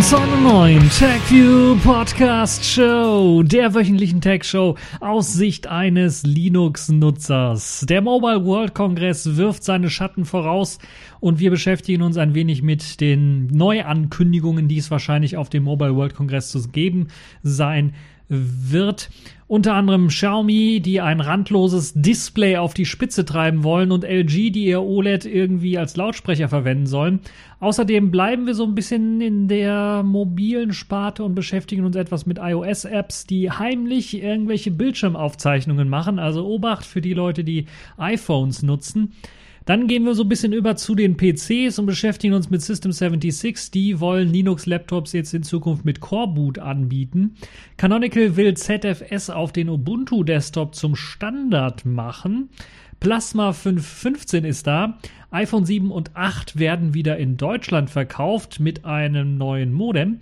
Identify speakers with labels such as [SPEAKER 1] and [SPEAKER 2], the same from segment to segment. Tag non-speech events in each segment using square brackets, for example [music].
[SPEAKER 1] willkommen zu einer neuen TechView Podcast Show, der wöchentlichen Tech Show aus Sicht eines Linux-Nutzers. Der Mobile World Congress wirft seine Schatten voraus und wir beschäftigen uns ein wenig mit den Neuankündigungen, die es wahrscheinlich auf dem Mobile World Congress zu geben sein wird. Unter anderem Xiaomi, die ein randloses Display auf die Spitze treiben wollen und LG, die ihr OLED irgendwie als Lautsprecher verwenden sollen. Außerdem bleiben wir so ein bisschen in der mobilen Sparte und beschäftigen uns etwas mit iOS-Apps, die heimlich irgendwelche Bildschirmaufzeichnungen machen. Also Obacht für die Leute, die iPhones nutzen. Dann gehen wir so ein bisschen über zu den PCs und beschäftigen uns mit System 76. Die wollen Linux-Laptops jetzt in Zukunft mit Core Boot anbieten. Canonical will ZFS auf den Ubuntu-Desktop zum Standard machen. Plasma 515 ist da. iPhone 7 und 8 werden wieder in Deutschland verkauft mit einem neuen Modem.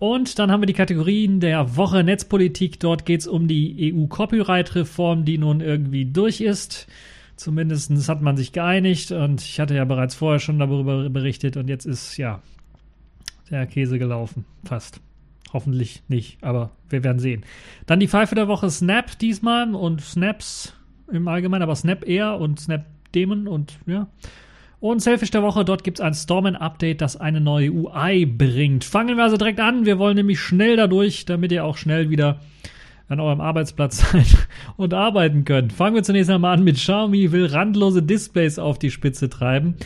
[SPEAKER 1] Und dann haben wir die Kategorien der Woche Netzpolitik. Dort geht es um die EU-Copyright-Reform, die nun irgendwie durch ist. Zumindest hat man sich geeinigt und ich hatte ja bereits vorher schon darüber berichtet und jetzt ist ja der Käse gelaufen. Fast. Hoffentlich nicht, aber wir werden sehen. Dann die Pfeife der Woche Snap diesmal und Snaps im Allgemeinen, aber Snap eher und Snap Demon und ja. Und Selfish der Woche, dort gibt es ein Stormen-Update, das eine neue UI bringt. Fangen wir also direkt an. Wir wollen nämlich schnell dadurch, damit ihr auch schnell wieder an eurem Arbeitsplatz [laughs] sein und arbeiten könnt. Fangen wir zunächst einmal an mit Xiaomi will randlose Displays auf die Spitze treiben.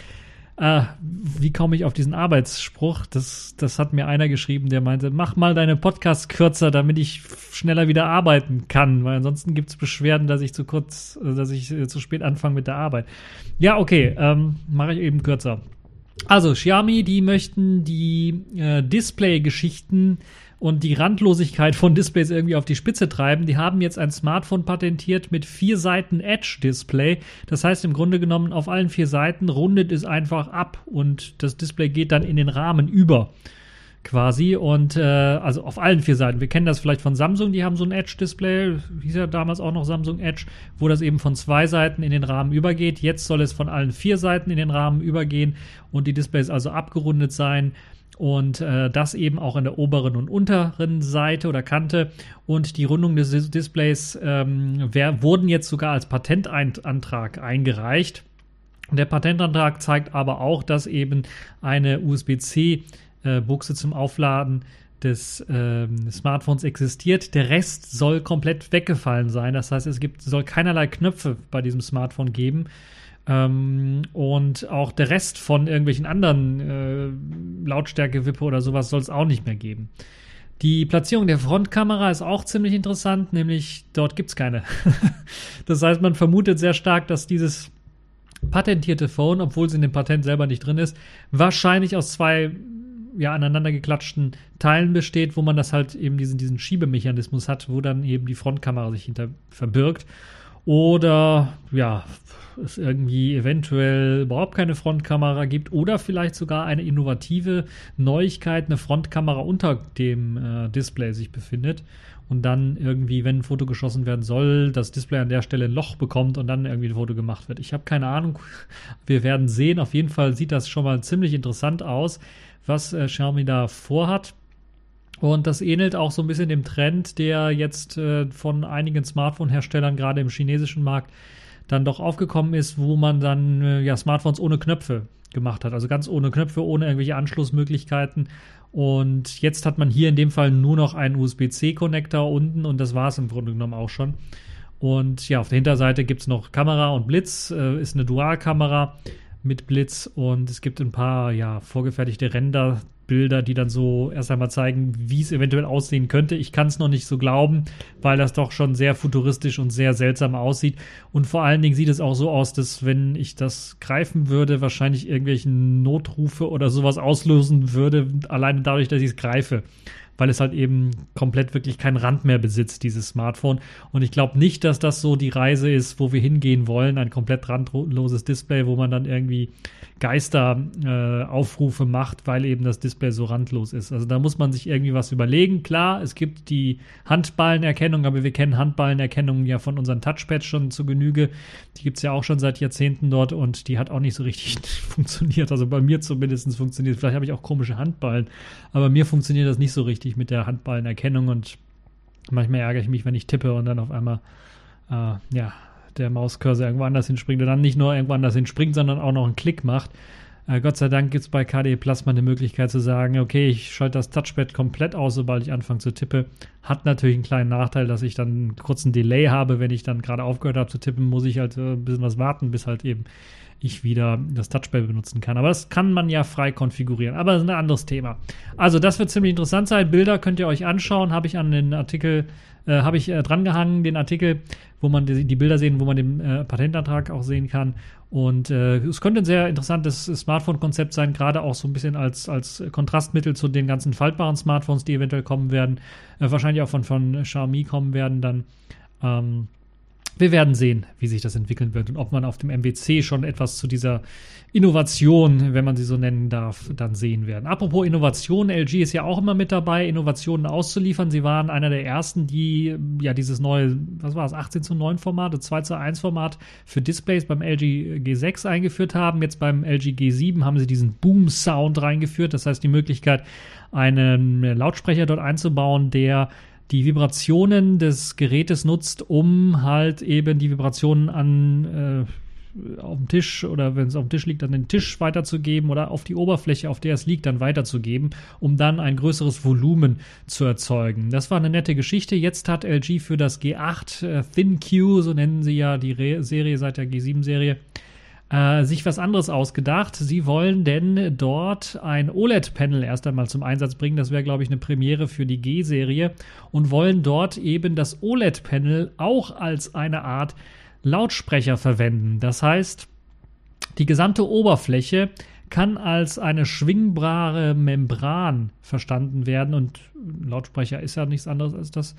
[SPEAKER 1] Äh, wie komme ich auf diesen Arbeitsspruch? Das, das hat mir einer geschrieben, der meinte, mach mal deine Podcasts kürzer, damit ich schneller wieder arbeiten kann, weil ansonsten gibt es Beschwerden, dass ich zu kurz, dass ich äh, zu spät anfange mit der Arbeit. Ja, okay, ähm, mache ich eben kürzer. Also Xiaomi, die möchten die äh, Display-Geschichten und die Randlosigkeit von Displays irgendwie auf die Spitze treiben. Die haben jetzt ein Smartphone patentiert mit vier Seiten Edge-Display. Das heißt im Grunde genommen, auf allen vier Seiten rundet es einfach ab und das Display geht dann in den Rahmen über quasi und äh, also auf allen vier Seiten. Wir kennen das vielleicht von Samsung, die haben so ein Edge-Display, hieß ja damals auch noch Samsung Edge, wo das eben von zwei Seiten in den Rahmen übergeht. Jetzt soll es von allen vier Seiten in den Rahmen übergehen und die Displays also abgerundet sein und äh, das eben auch an der oberen und unteren Seite oder Kante. Und die Rundung des Displays ähm, wär, wurden jetzt sogar als Patentantrag eingereicht. Der Patentantrag zeigt aber auch, dass eben eine USB-C-Buchse äh, zum Aufladen des äh, Smartphones existiert. Der Rest soll komplett weggefallen sein. Das heißt, es gibt, soll keinerlei Knöpfe bei diesem Smartphone geben. Ähm, und auch der Rest von irgendwelchen anderen äh, Lautstärke-Wippe oder sowas soll es auch nicht mehr geben. Die Platzierung der Frontkamera ist auch ziemlich interessant, nämlich dort gibt es keine. [laughs] das heißt, man vermutet sehr stark, dass dieses patentierte Phone, obwohl es in dem Patent selber nicht drin ist, wahrscheinlich aus zwei ja, aneinander geklatschten Teilen besteht, wo man das halt eben diesen, diesen Schiebemechanismus hat, wo dann eben die Frontkamera sich hinter verbirgt. Oder ja, es irgendwie eventuell überhaupt keine Frontkamera gibt oder vielleicht sogar eine innovative Neuigkeit, eine Frontkamera unter dem äh, Display sich befindet und dann irgendwie, wenn ein Foto geschossen werden soll, das Display an der Stelle ein Loch bekommt und dann irgendwie ein Foto gemacht wird. Ich habe keine Ahnung. [laughs] Wir werden sehen. Auf jeden Fall sieht das schon mal ziemlich interessant aus, was äh, Xiaomi da vorhat. Und das ähnelt auch so ein bisschen dem Trend, der jetzt äh, von einigen Smartphone-Herstellern gerade im chinesischen Markt dann doch aufgekommen ist, wo man dann äh, ja Smartphones ohne Knöpfe gemacht hat. Also ganz ohne Knöpfe, ohne irgendwelche Anschlussmöglichkeiten. Und jetzt hat man hier in dem Fall nur noch einen USB-C-Connector unten und das war es im Grunde genommen auch schon. Und ja, auf der Hinterseite gibt es noch Kamera und Blitz, äh, ist eine Dualkamera mit Blitz und es gibt ein paar ja vorgefertigte Render Bilder, die dann so erst einmal zeigen, wie es eventuell aussehen könnte. Ich kann es noch nicht so glauben, weil das doch schon sehr futuristisch und sehr seltsam aussieht. Und vor allen Dingen sieht es auch so aus, dass wenn ich das greifen würde, wahrscheinlich irgendwelchen Notrufe oder sowas auslösen würde, alleine dadurch, dass ich es greife weil es halt eben komplett wirklich keinen Rand mehr besitzt, dieses Smartphone. Und ich glaube nicht, dass das so die Reise ist, wo wir hingehen wollen, ein komplett randloses Display, wo man dann irgendwie Geisteraufrufe äh, macht, weil eben das Display so randlos ist. Also da muss man sich irgendwie was überlegen. Klar, es gibt die Handballenerkennung, aber wir kennen Handballenerkennung ja von unseren Touchpads schon zu Genüge. Die gibt es ja auch schon seit Jahrzehnten dort und die hat auch nicht so richtig [laughs] funktioniert. Also bei mir zumindest funktioniert. Vielleicht habe ich auch komische Handballen, aber mir funktioniert das nicht so richtig mit der Handballenerkennung und manchmal ärgere ich mich, wenn ich tippe und dann auf einmal äh, ja, der Mauscursor irgendwo anders hinspringt und dann nicht nur irgendwo anders hinspringt, sondern auch noch einen Klick macht. Äh, Gott sei Dank gibt es bei KDE Plasma eine Möglichkeit zu sagen, okay, ich schalte das Touchpad komplett aus, sobald ich anfange zu tippen. Hat natürlich einen kleinen Nachteil, dass ich dann einen kurzen Delay habe. Wenn ich dann gerade aufgehört habe zu tippen, muss ich halt äh, ein bisschen was warten, bis halt eben ich wieder das Touchpad benutzen kann. Aber das kann man ja frei konfigurieren. Aber das ist ein anderes Thema. Also, das wird ziemlich interessant sein. Bilder könnt ihr euch anschauen. Habe ich an den Artikel, äh, habe ich äh, drangehangen, den Artikel, wo man die, die, Bilder sehen, wo man den äh, Patentantrag auch sehen kann. Und äh, es könnte ein sehr interessantes Smartphone-Konzept sein, gerade auch so ein bisschen als, als Kontrastmittel zu den ganzen faltbaren Smartphones, die eventuell kommen werden. Äh, wahrscheinlich auch von, von Xiaomi kommen werden dann. Ähm, wir werden sehen, wie sich das entwickeln wird und ob man auf dem MWC schon etwas zu dieser Innovation, wenn man sie so nennen darf, dann sehen werden. Apropos Innovation, LG ist ja auch immer mit dabei, Innovationen auszuliefern. Sie waren einer der ersten, die ja dieses neue, was war es, 18 zu 9 Format, 2 zu 1 Format für Displays beim LG G6 eingeführt haben. Jetzt beim LG G7 haben sie diesen Boom Sound reingeführt. Das heißt, die Möglichkeit, einen Lautsprecher dort einzubauen, der die Vibrationen des Gerätes nutzt, um halt eben die Vibrationen an äh, auf dem Tisch oder wenn es auf dem Tisch liegt, an den Tisch weiterzugeben oder auf die Oberfläche, auf der es liegt, dann weiterzugeben, um dann ein größeres Volumen zu erzeugen. Das war eine nette Geschichte. Jetzt hat LG für das G8 äh, ThinQ, so nennen sie ja die Re Serie seit der G7-Serie, äh, sich was anderes ausgedacht. Sie wollen denn dort ein OLED-Panel erst einmal zum Einsatz bringen. Das wäre, glaube ich, eine Premiere für die G-Serie. Und wollen dort eben das OLED-Panel auch als eine Art Lautsprecher verwenden. Das heißt, die gesamte Oberfläche kann als eine schwingbare Membran verstanden werden und Lautsprecher ist ja nichts anderes als das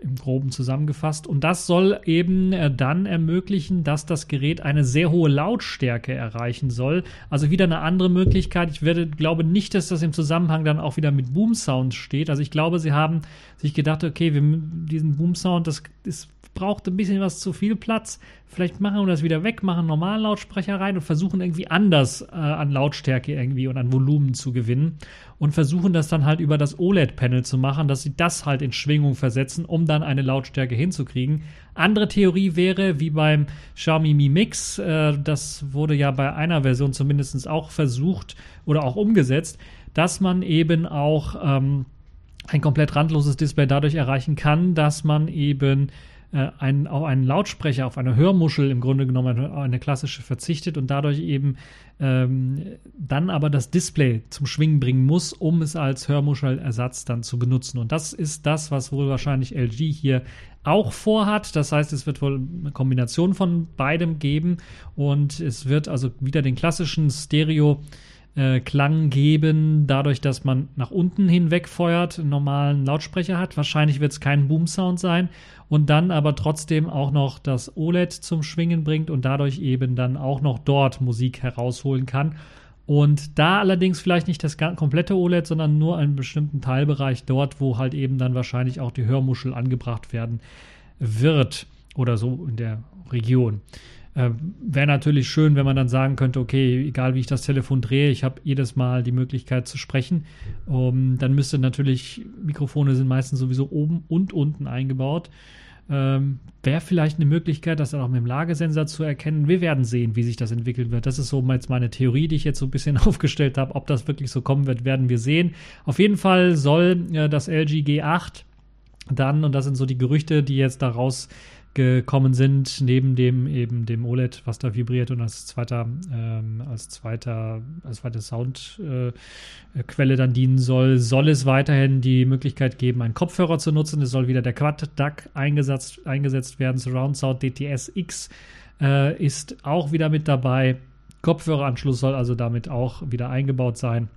[SPEAKER 1] im groben zusammengefasst. Und das soll eben äh, dann ermöglichen, dass das Gerät eine sehr hohe Lautstärke erreichen soll. Also wieder eine andere Möglichkeit. Ich werde, glaube nicht, dass das im Zusammenhang dann auch wieder mit Boom Sound steht. Also ich glaube, sie haben sich gedacht, okay, wir, diesen Boom Sound, das ist braucht ein bisschen was zu viel Platz. Vielleicht machen wir das wieder weg, machen normalen Lautsprecher rein und versuchen irgendwie anders äh, an Lautstärke irgendwie und an Volumen zu gewinnen und versuchen das dann halt über das OLED-Panel zu machen, dass sie das halt in Schwingung versetzen, um dann eine Lautstärke hinzukriegen. Andere Theorie wäre, wie beim Xiaomi Mi Mix, äh, das wurde ja bei einer Version zumindest auch versucht oder auch umgesetzt, dass man eben auch ähm, ein komplett randloses Display dadurch erreichen kann, dass man eben äh, ein, auf einen Lautsprecher, auf eine Hörmuschel im Grunde genommen eine, eine klassische verzichtet und dadurch eben ähm, dann aber das Display zum Schwingen bringen muss, um es als Hörmuschelersatz dann zu benutzen. Und das ist das, was wohl wahrscheinlich LG hier auch vorhat. Das heißt, es wird wohl eine Kombination von beidem geben und es wird also wieder den klassischen Stereo äh, Klang geben, dadurch, dass man nach unten hinweg feuert, einen normalen Lautsprecher hat. Wahrscheinlich wird es kein Boom-Sound sein und dann aber trotzdem auch noch das OLED zum Schwingen bringt und dadurch eben dann auch noch dort Musik herausholen kann. Und da allerdings vielleicht nicht das komplette OLED, sondern nur einen bestimmten Teilbereich dort, wo halt eben dann wahrscheinlich auch die Hörmuschel angebracht werden wird oder so in der Region. Äh, Wäre natürlich schön, wenn man dann sagen könnte, okay, egal wie ich das Telefon drehe, ich habe jedes Mal die Möglichkeit zu sprechen. Um, dann müsste natürlich, Mikrofone sind meistens sowieso oben und unten eingebaut. Ähm, Wäre vielleicht eine Möglichkeit, das dann auch mit dem Lagesensor zu erkennen. Wir werden sehen, wie sich das entwickeln wird. Das ist so jetzt meine Theorie, die ich jetzt so ein bisschen [laughs] aufgestellt habe. Ob das wirklich so kommen wird, werden wir sehen. Auf jeden Fall soll äh, das LG G8 dann, und das sind so die Gerüchte, die jetzt daraus gekommen sind, neben dem eben dem OLED, was da vibriert und als zweiter, ähm, als zweiter, als zweite Soundquelle äh, dann dienen soll, soll es weiterhin die Möglichkeit geben, einen Kopfhörer zu nutzen. Es soll wieder der Quad DAC eingesetzt, eingesetzt werden. Surround Sound DTS X äh, ist auch wieder mit dabei. Kopfhöreranschluss soll also damit auch wieder eingebaut sein.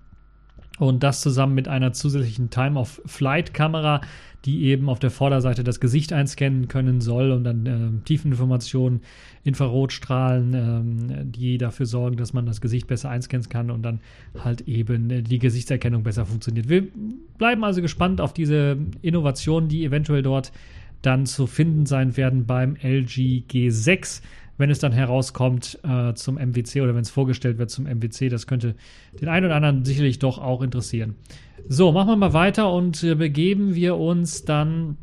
[SPEAKER 1] Und das zusammen mit einer zusätzlichen Time-of-Flight-Kamera, die eben auf der Vorderseite das Gesicht einscannen können soll und dann äh, Tiefeninformationen, Infrarotstrahlen, äh, die dafür sorgen, dass man das Gesicht besser einscannen kann und dann halt eben äh, die Gesichtserkennung besser funktioniert. Wir bleiben also gespannt auf diese Innovationen, die eventuell dort dann zu finden sein werden beim LG G6 wenn es dann herauskommt äh, zum MWC oder wenn es vorgestellt wird zum MWC. Das könnte den einen oder anderen sicherlich doch auch interessieren. So, machen wir mal weiter und äh, begeben wir uns dann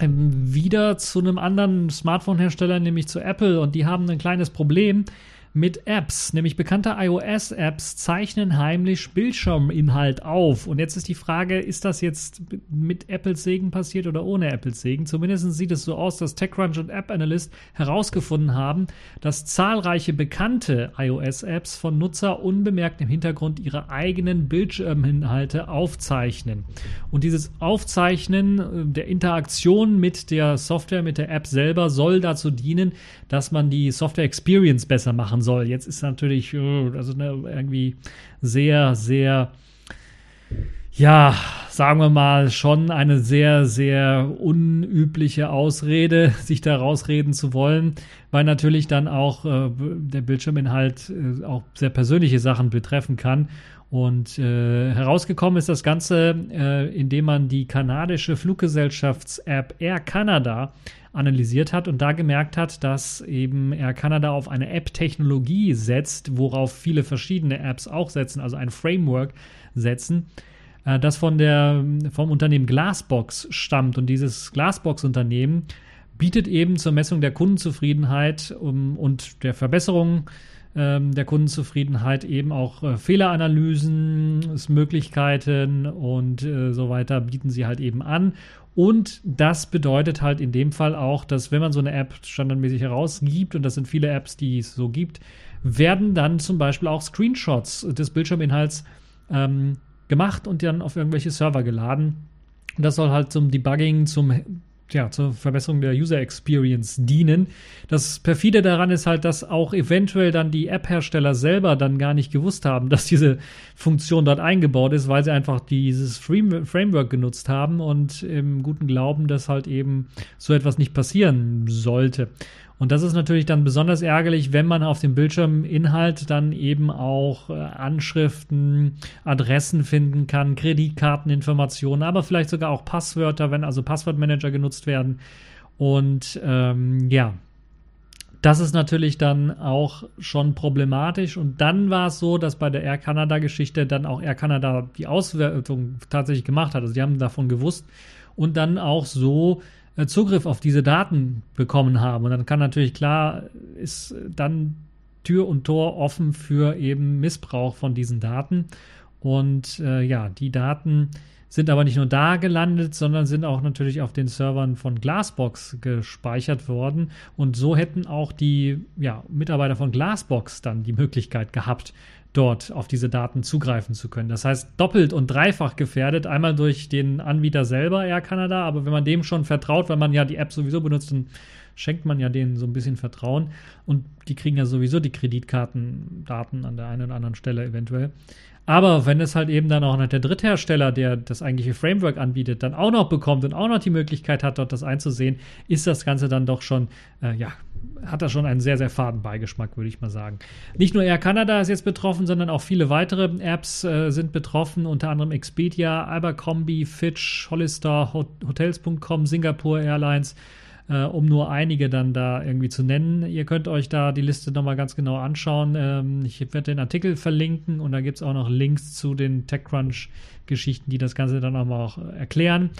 [SPEAKER 1] ähm, wieder zu einem anderen Smartphone-Hersteller, nämlich zu Apple. Und die haben ein kleines Problem mit Apps, nämlich bekannte iOS-Apps zeichnen heimlich Bildschirminhalt auf. Und jetzt ist die Frage, ist das jetzt mit Apples Segen passiert oder ohne Apples Segen? Zumindest sieht es so aus, dass TechCrunch und App Analyst herausgefunden haben, dass zahlreiche bekannte iOS-Apps von Nutzer unbemerkt im Hintergrund ihre eigenen Bildschirminhalte aufzeichnen. Und dieses Aufzeichnen äh, der Interaktion mit der Software, mit der App selber soll dazu dienen, dass man die Software Experience besser machen machen soll. Jetzt ist natürlich also irgendwie sehr, sehr, ja, sagen wir mal, schon eine sehr, sehr unübliche Ausrede, [laughs] sich da rausreden zu wollen, weil natürlich dann auch äh, der Bildschirminhalt äh, auch sehr persönliche Sachen betreffen kann. Und äh, herausgekommen ist das Ganze, äh, indem man die kanadische Fluggesellschafts-App Air Canada analysiert hat und da gemerkt hat, dass eben Air Canada auf eine App-Technologie setzt, worauf viele verschiedene Apps auch setzen, also ein Framework setzen, äh, das von der, vom Unternehmen Glassbox stammt. Und dieses Glassbox-Unternehmen bietet eben zur Messung der Kundenzufriedenheit um, und der Verbesserung ähm, der Kundenzufriedenheit eben auch äh, Fehleranalysen, Möglichkeiten und äh, so weiter bieten sie halt eben an. Und das bedeutet halt in dem Fall auch, dass wenn man so eine App standardmäßig herausgibt, und das sind viele Apps, die es so gibt, werden dann zum Beispiel auch Screenshots des Bildschirminhalts ähm, gemacht und dann auf irgendwelche Server geladen. Und das soll halt zum Debugging, zum ja, zur Verbesserung der User Experience dienen. Das perfide daran ist halt, dass auch eventuell dann die App-Hersteller selber dann gar nicht gewusst haben, [laughs] dass diese Funktion dort eingebaut ist, weil sie einfach dieses Framework genutzt haben und im guten Glauben, dass halt eben so etwas nicht passieren sollte. Und das ist natürlich dann besonders ärgerlich, wenn man auf dem Bildschirminhalt dann eben auch äh, Anschriften, Adressen finden kann, Kreditkarteninformationen, aber vielleicht sogar auch Passwörter, wenn also Passwortmanager genutzt werden. Und ähm, ja, das ist natürlich dann auch schon problematisch. Und dann war es so, dass bei der Air Canada-Geschichte dann auch Air Canada die Auswertung tatsächlich gemacht hat. Also die haben davon gewusst und dann auch so Zugriff auf diese Daten bekommen haben. Und dann kann natürlich klar, ist dann Tür und Tor offen für eben Missbrauch von diesen Daten. Und äh, ja, die Daten sind aber nicht nur da gelandet, sondern sind auch natürlich auf den Servern von Glassbox gespeichert worden. Und so hätten auch die ja, Mitarbeiter von Glassbox dann die Möglichkeit gehabt, dort auf diese Daten zugreifen zu können. Das heißt, doppelt und dreifach gefährdet, einmal durch den Anbieter selber, Air Canada, aber wenn man dem schon vertraut, weil man ja die App sowieso benutzt, dann schenkt man ja denen so ein bisschen Vertrauen und die kriegen ja sowieso die Kreditkartendaten an der einen oder anderen Stelle eventuell. Aber wenn es halt eben dann auch noch der Dritthersteller, der das eigentliche Framework anbietet, dann auch noch bekommt und auch noch die Möglichkeit hat, dort das einzusehen, ist das Ganze dann doch schon, äh, ja, hat das schon einen sehr, sehr faden Beigeschmack, würde ich mal sagen. Nicht nur Air Canada ist jetzt betroffen, sondern auch viele weitere Apps äh, sind betroffen, unter anderem Expedia, Abercrombie, Fitch, Hollister, Hotels.com, Singapore Airlines, äh, um nur einige dann da irgendwie zu nennen. Ihr könnt euch da die Liste nochmal ganz genau anschauen. Ähm, ich werde den Artikel verlinken und da gibt es auch noch Links zu den TechCrunch-Geschichten, die das Ganze dann auch mal auch erklären.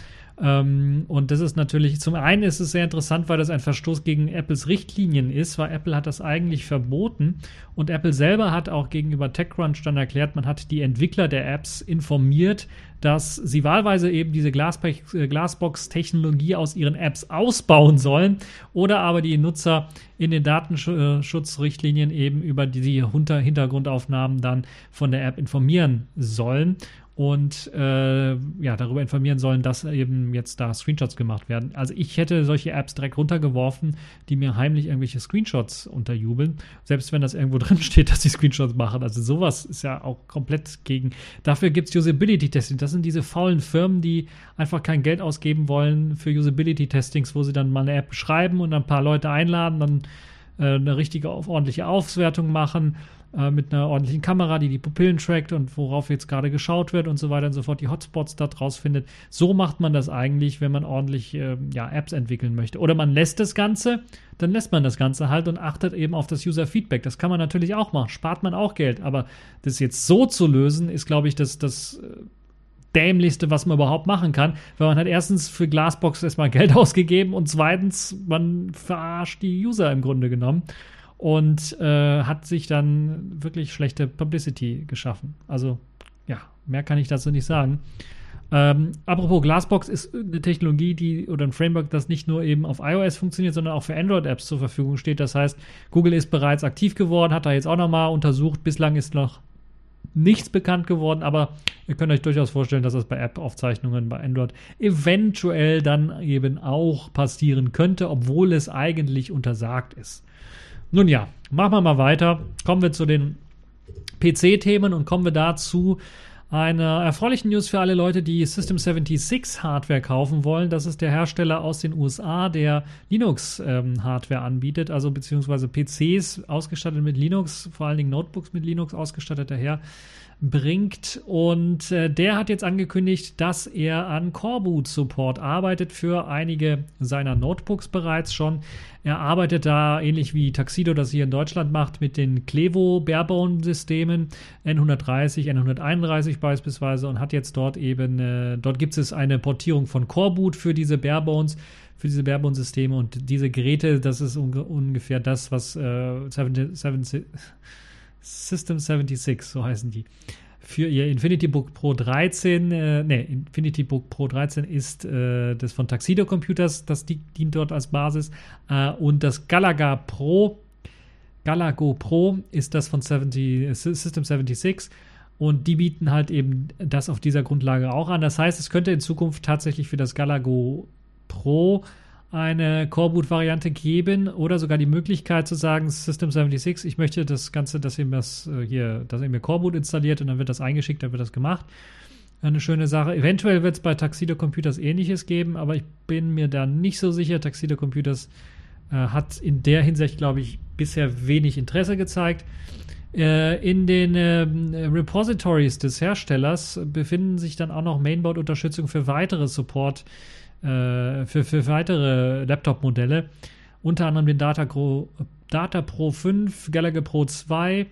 [SPEAKER 1] Ähm, und das ist natürlich, zum einen ist es sehr interessant, weil das ein Verstoß gegen Apples Richtlinien ist, weil Apple hat das eigentlich verboten und Apple selber hat auch gegenüber TechCrunch dann erklärt, man hat die Entwickler der Apps informiert, dass sie wahlweise eben diese äh, Glassbox-Technologie aus ihren Apps ausbauen sollen oder aber die Nutzer in den Datenschutzrichtlinien eben über die Hintergrundaufnahmen dann von der App informieren sollen. Und äh, ja, darüber informieren sollen, dass eben jetzt da Screenshots gemacht werden. Also ich hätte solche Apps direkt runtergeworfen, die mir heimlich irgendwelche Screenshots unterjubeln, selbst wenn das irgendwo [laughs] drin steht, dass sie Screenshots machen. Also sowas ist ja auch komplett gegen. Dafür gibt es Usability-Testing. Das sind diese faulen Firmen, die einfach kein Geld ausgeben wollen für Usability-Testings, wo sie dann mal eine App schreiben und ein paar Leute einladen, dann äh, eine richtige, ordentliche Auswertung machen äh, mit einer ordentlichen Kamera, die die Pupillen trackt und worauf jetzt gerade geschaut wird und so weiter und so fort, die Hotspots da draus findet. So macht man das eigentlich, wenn man ordentlich äh, ja, Apps entwickeln möchte. Oder man lässt das Ganze, dann lässt man das Ganze halt und achtet eben auf das User-Feedback. Das kann man natürlich auch machen, spart man auch Geld. Aber das jetzt so zu lösen, ist, glaube ich, das, das äh, dämlichste, was man überhaupt machen kann, weil man hat erstens für Glassbox erstmal [laughs] Geld ausgegeben und zweitens, man verarscht die User im Grunde genommen und äh, hat sich dann wirklich schlechte Publicity geschaffen. Also ja, mehr kann ich dazu nicht sagen. Ähm, apropos Glassbox ist eine Technologie, die oder ein Framework, das nicht nur eben auf iOS funktioniert, sondern auch für Android-Apps zur Verfügung steht. Das heißt, Google ist bereits aktiv geworden, hat da jetzt auch nochmal untersucht. Bislang ist noch nichts bekannt geworden, aber ihr könnt euch durchaus vorstellen, dass das bei App-Aufzeichnungen bei Android eventuell dann eben auch passieren könnte, obwohl es eigentlich untersagt ist. Nun ja, machen wir mal weiter. Kommen wir zu den PC-Themen und kommen wir dazu einer erfreulichen News für alle Leute, die System 76 Hardware kaufen wollen. Das ist der Hersteller aus den USA, der Linux-Hardware ähm, anbietet, also beziehungsweise PCs ausgestattet mit Linux, vor allen Dingen Notebooks mit Linux ausgestattet daher bringt. Und äh, der hat jetzt angekündigt, dass er an Coreboot Support arbeitet für einige seiner Notebooks bereits schon. Er arbeitet da ähnlich wie Taxido das hier in Deutschland macht mit den Clevo Barebone-Systemen N130, N131 beispielsweise und hat jetzt dort eben, äh, dort gibt es eine Portierung von Coreboot für diese Barebones für diese Barebone-Systeme und diese Geräte, das ist un ungefähr das, was äh, 7, 7, System 76, so heißen die. Für ihr Infinity Book Pro 13, äh, ne, Infinity Book Pro 13 ist äh, das von Tuxedo Computers, das dient dort als Basis. Äh, und das Galaga Pro, Galago Pro ist das von 70, System 76. Und die bieten halt eben das auf dieser Grundlage auch an. Das heißt, es könnte in Zukunft tatsächlich für das Galago Pro eine Coreboot-Variante geben oder sogar die Möglichkeit zu sagen, System 76, ich möchte das Ganze, dass ihr mir das äh, hier, dass ihr mir Coreboot installiert und dann wird das eingeschickt, dann wird das gemacht. Eine schöne Sache. Eventuell wird es bei Taxido Computers ähnliches geben, aber ich bin mir da nicht so sicher. Taxido Computers äh, hat in der Hinsicht, glaube ich, bisher wenig Interesse gezeigt. Äh, in den äh, Repositories des Herstellers befinden sich dann auch noch Mainboard-Unterstützung für weitere Support- äh, für, für weitere Laptop-Modelle. Unter anderem den Data, Pro, Data Pro 5, Gallagher Pro 2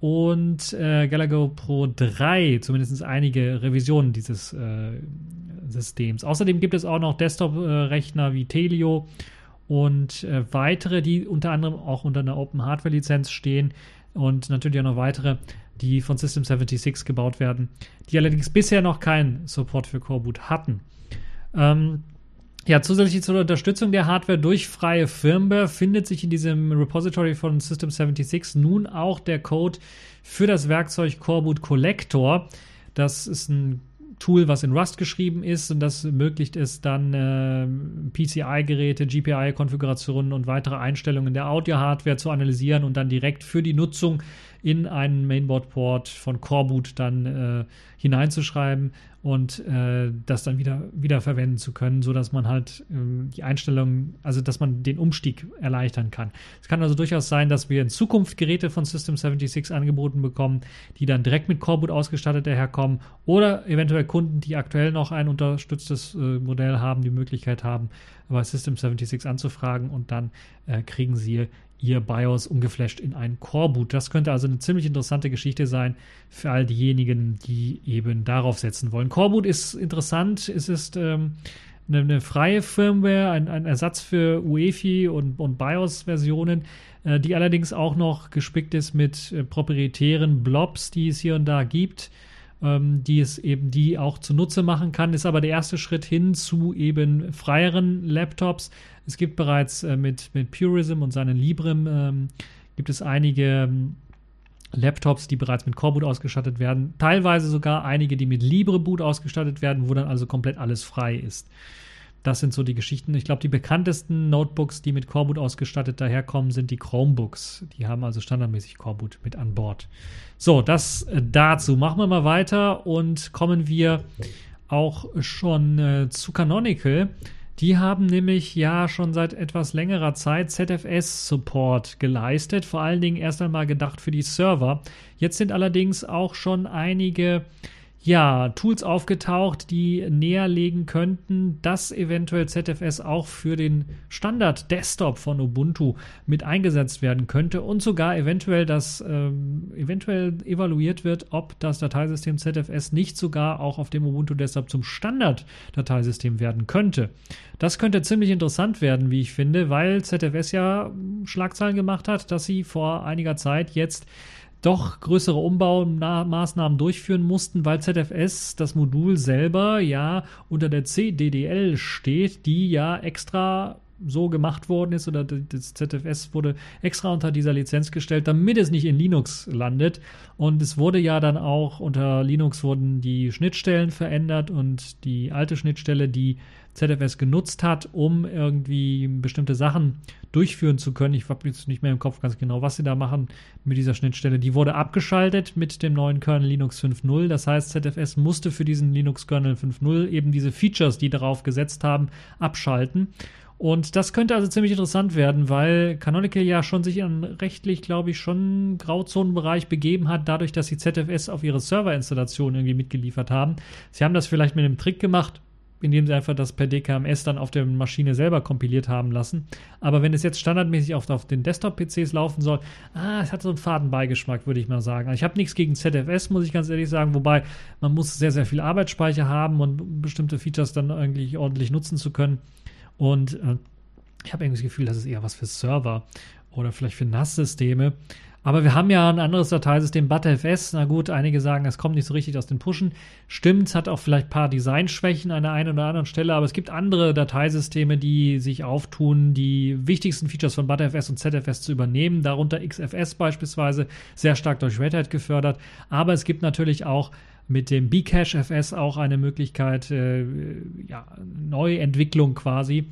[SPEAKER 1] und äh, Gallagher Pro 3, zumindest einige Revisionen dieses äh, Systems. Außerdem gibt es auch noch Desktop-Rechner wie Telio und äh, weitere, die unter anderem auch unter einer Open Hardware Lizenz stehen und natürlich auch noch weitere, die von System 76 gebaut werden, die allerdings bisher noch keinen Support für Coreboot hatten. Ähm, ja, zusätzlich zur Unterstützung der Hardware durch freie Firmware findet sich in diesem Repository von System 76 nun auch der Code für das Werkzeug Coreboot Collector. Das ist ein Tool, was in Rust geschrieben ist und das ermöglicht es dann äh, PCI-Geräte, GPI-Konfigurationen und weitere Einstellungen der Audio-Hardware zu analysieren und dann direkt für die Nutzung in einen Mainboard-Port von Coreboot dann äh, hineinzuschreiben und äh, das dann wieder, wieder verwenden zu können, sodass man halt ähm, die Einstellungen, also dass man den Umstieg erleichtern kann. Es kann also durchaus sein, dass wir in Zukunft Geräte von System 76 angeboten bekommen, die dann direkt mit Coreboot ausgestattet daherkommen oder eventuell Kunden, die aktuell noch ein unterstütztes äh, Modell haben, die Möglichkeit haben, bei System 76 anzufragen und dann äh, kriegen sie ihr BIOS ungeflasht in ein Core-Boot. Das könnte also eine ziemlich interessante Geschichte sein für all diejenigen, die eben darauf setzen wollen. Core-Boot ist interessant. Es ist ähm, eine, eine, freie Firmware, ein, ein, Ersatz für UEFI und, und BIOS-Versionen, äh, die allerdings auch noch gespickt ist mit äh, proprietären Blobs, die es hier und da gibt ähm, die es eben die auch zunutze machen kann, ist aber der erste Schritt hin zu eben freieren Laptops. Es gibt bereits äh, mit, mit Purism und seinen Librem ähm, gibt es einige ähm, Laptops, die bereits mit Coreboot ausgestattet werden, teilweise sogar einige, die mit LibreBoot ausgestattet werden, wo dann also komplett alles frei ist. Das sind so die Geschichten. Ich glaube, die bekanntesten Notebooks, die mit Coreboot ausgestattet daherkommen, sind die Chromebooks. Die haben also standardmäßig Coreboot mit an Bord. So, das äh, dazu. Machen wir mal weiter und kommen wir auch schon äh, zu Canonical. Die haben nämlich ja schon seit etwas längerer Zeit ZFS-Support geleistet, vor allen Dingen erst einmal gedacht für die Server. Jetzt sind allerdings auch schon einige ja, Tools aufgetaucht, die näherlegen könnten, dass eventuell ZFS auch für den Standard-Desktop von Ubuntu mit eingesetzt werden könnte und sogar eventuell, dass ähm, eventuell evaluiert wird, ob das Dateisystem ZFS nicht sogar auch auf dem Ubuntu-Desktop zum Standard-Dateisystem werden könnte. Das könnte ziemlich interessant werden, wie ich finde, weil ZFS ja Schlagzeilen gemacht hat, dass sie vor einiger Zeit jetzt doch größere Umbaumaßnahmen durchführen mussten, weil ZFS das Modul selber ja unter der CDDL steht, die ja extra so gemacht worden ist oder das ZFS wurde extra unter dieser Lizenz gestellt, damit es nicht in Linux landet. Und es wurde ja dann auch unter Linux wurden die Schnittstellen verändert und die alte Schnittstelle, die ZFS genutzt hat, um irgendwie bestimmte Sachen durchführen zu können. Ich habe jetzt nicht mehr im Kopf ganz genau, was sie da machen mit dieser Schnittstelle. Die wurde abgeschaltet mit dem neuen Kernel Linux 5.0. Das heißt, ZFS musste für diesen Linux Kernel 5.0 eben diese Features, die darauf gesetzt haben, abschalten. Und das könnte also ziemlich interessant werden, weil Canonical ja schon sich in rechtlich, glaube ich, schon Grauzonenbereich begeben hat, dadurch, dass sie ZFS auf ihre Serverinstallation irgendwie mitgeliefert haben. Sie haben das vielleicht mit einem Trick gemacht, indem sie einfach das per DKMS dann auf der Maschine selber kompiliert haben lassen. Aber wenn es jetzt standardmäßig auf, auf den Desktop-PCs laufen soll, ah, es hat so einen Fadenbeigeschmack, würde ich mal sagen. Ich habe nichts gegen ZFS, muss ich ganz ehrlich sagen, wobei man muss sehr, sehr viel Arbeitsspeicher haben und bestimmte Features dann eigentlich ordentlich nutzen zu können. Und äh, ich habe irgendwie das Gefühl, das ist eher was für Server oder vielleicht für NAS-Systeme. Aber wir haben ja ein anderes Dateisystem, ButterFS. Na gut, einige sagen, es kommt nicht so richtig aus den Pushen. Stimmt, es hat auch vielleicht ein paar Designschwächen an der einen oder anderen Stelle, aber es gibt andere Dateisysteme, die sich auftun, die wichtigsten Features von ButterFS und ZFS zu übernehmen, darunter XFS beispielsweise, sehr stark durch Red Hat gefördert. Aber es gibt natürlich auch mit dem Bcache FS auch eine Möglichkeit, äh, ja, Neuentwicklung quasi,